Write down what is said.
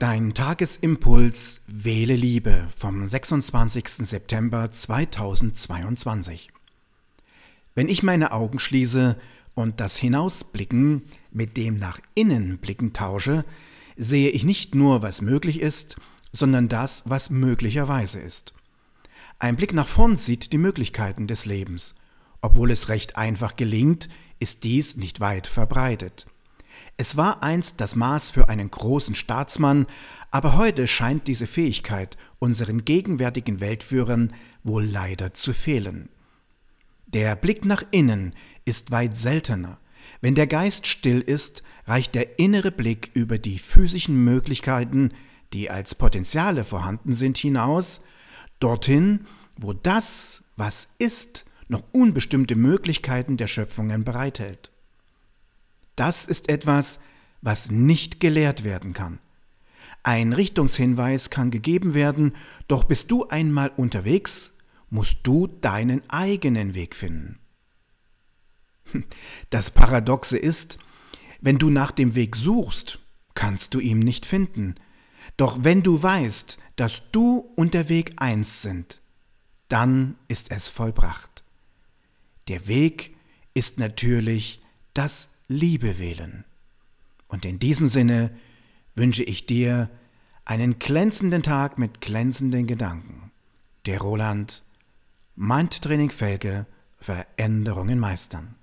Dein Tagesimpuls Wähle Liebe vom 26. September 2022. Wenn ich meine Augen schließe und das Hinausblicken mit dem nach innen blicken tausche, sehe ich nicht nur, was möglich ist, sondern das, was möglicherweise ist. Ein Blick nach vorn sieht die Möglichkeiten des Lebens. Obwohl es recht einfach gelingt, ist dies nicht weit verbreitet. Es war einst das Maß für einen großen Staatsmann, aber heute scheint diese Fähigkeit unseren gegenwärtigen Weltführern wohl leider zu fehlen. Der Blick nach innen ist weit seltener. Wenn der Geist still ist, reicht der innere Blick über die physischen Möglichkeiten, die als Potenziale vorhanden sind, hinaus, dorthin, wo das, was ist, noch unbestimmte Möglichkeiten der Schöpfungen bereithält. Das ist etwas, was nicht gelehrt werden kann. Ein Richtungshinweis kann gegeben werden, doch bist du einmal unterwegs, musst du deinen eigenen Weg finden. Das Paradoxe ist, wenn du nach dem Weg suchst, kannst du ihn nicht finden. Doch wenn du weißt, dass du und der Weg eins sind, dann ist es vollbracht. Der Weg ist natürlich das Liebe wählen. Und in diesem Sinne wünsche ich dir einen glänzenden Tag mit glänzenden Gedanken. Der Roland, Mindtraining Felge, Veränderungen meistern.